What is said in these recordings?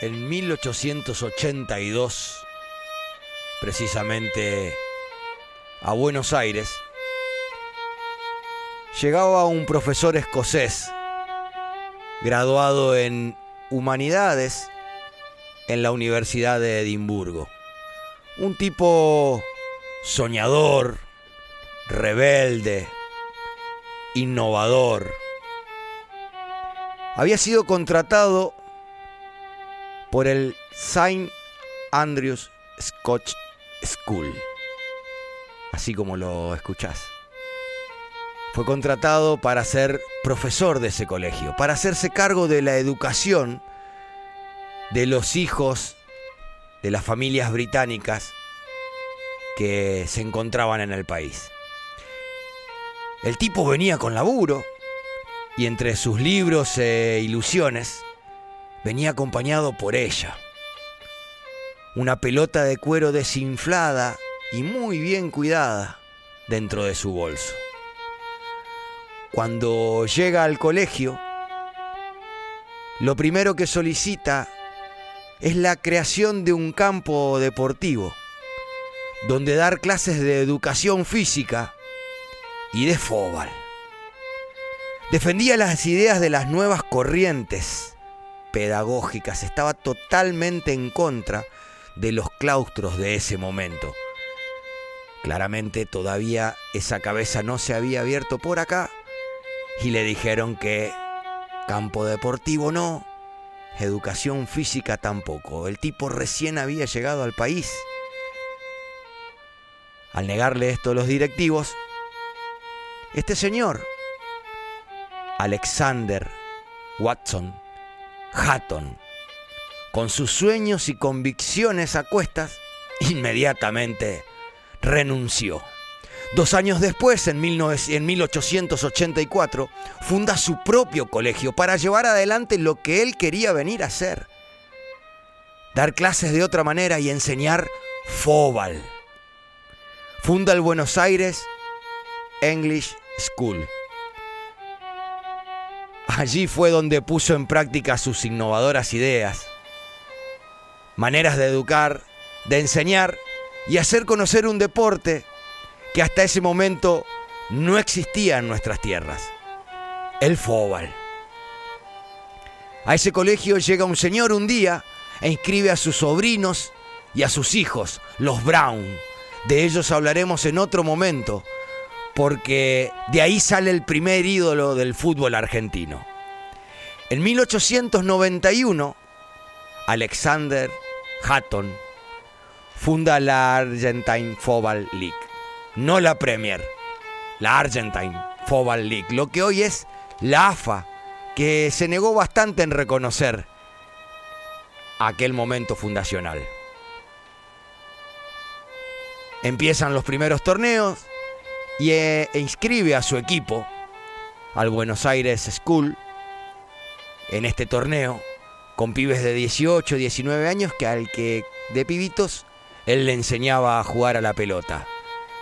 en 1882, precisamente a Buenos Aires, llegaba un profesor escocés, graduado en Humanidades en la Universidad de Edimburgo. Un tipo soñador, rebelde, innovador. Había sido contratado por el St. Andrews Scotch School, así como lo escuchás. Fue contratado para ser profesor de ese colegio, para hacerse cargo de la educación de los hijos de las familias británicas que se encontraban en el país. El tipo venía con laburo y entre sus libros e ilusiones venía acompañado por ella. Una pelota de cuero desinflada y muy bien cuidada dentro de su bolso. Cuando llega al colegio, lo primero que solicita es la creación de un campo deportivo, donde dar clases de educación física y de fútbol. Defendía las ideas de las nuevas corrientes pedagógicas, estaba totalmente en contra de los claustros de ese momento. Claramente todavía esa cabeza no se había abierto por acá y le dijeron que campo deportivo no, educación física tampoco. El tipo recién había llegado al país. Al negarle esto a los directivos, este señor, Alexander Watson Hatton, con sus sueños y convicciones a cuestas, inmediatamente renunció. Dos años después, en, 1884, funda su propio colegio para llevar adelante lo que él quería venir a hacer. Dar clases de otra manera y enseñar fóbal. Funda el Buenos Aires English School. Allí fue donde puso en práctica sus innovadoras ideas, maneras de educar, de enseñar y hacer conocer un deporte que hasta ese momento no existía en nuestras tierras, el fóbal. A ese colegio llega un señor un día e inscribe a sus sobrinos y a sus hijos, los Brown. De ellos hablaremos en otro momento, porque de ahí sale el primer ídolo del fútbol argentino. En 1891, Alexander Hatton funda la Argentine Football League no la Premier, la Argentine Football League, lo que hoy es la AFA, que se negó bastante en reconocer aquel momento fundacional. Empiezan los primeros torneos y eh, e inscribe a su equipo al Buenos Aires School en este torneo con pibes de 18, 19 años que al que de pibitos él le enseñaba a jugar a la pelota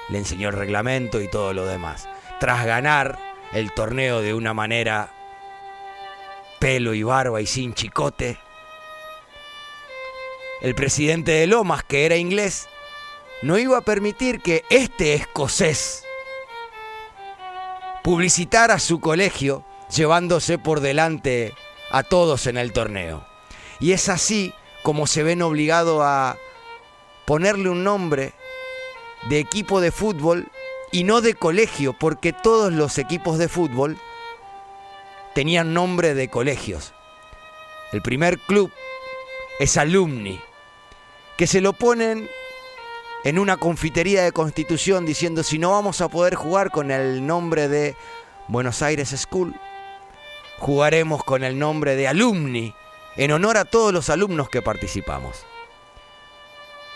le enseñó el reglamento y todo lo demás. Tras ganar el torneo de una manera pelo y barba y sin chicote, el presidente de Lomas, que era inglés, no iba a permitir que este escocés publicitara su colegio llevándose por delante a todos en el torneo. Y es así como se ven obligados a ponerle un nombre de equipo de fútbol y no de colegio, porque todos los equipos de fútbol tenían nombre de colegios. El primer club es Alumni, que se lo ponen en una confitería de constitución diciendo si no vamos a poder jugar con el nombre de Buenos Aires School, jugaremos con el nombre de Alumni, en honor a todos los alumnos que participamos.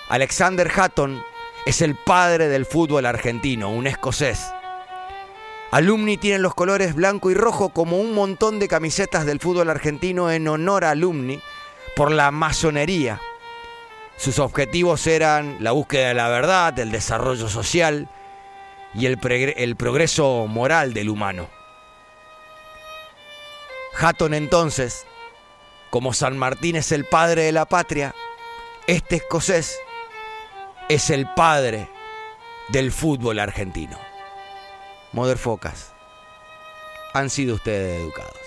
Alexander Hatton es el padre del fútbol argentino, un escocés. Alumni tiene los colores blanco y rojo como un montón de camisetas del fútbol argentino en honor a Alumni por la masonería. Sus objetivos eran la búsqueda de la verdad, el desarrollo social y el, el progreso moral del humano. Hatton entonces Como San Martín es el padre de la patria, este escocés es el padre del fútbol argentino. Motherfocas, han sido ustedes educados.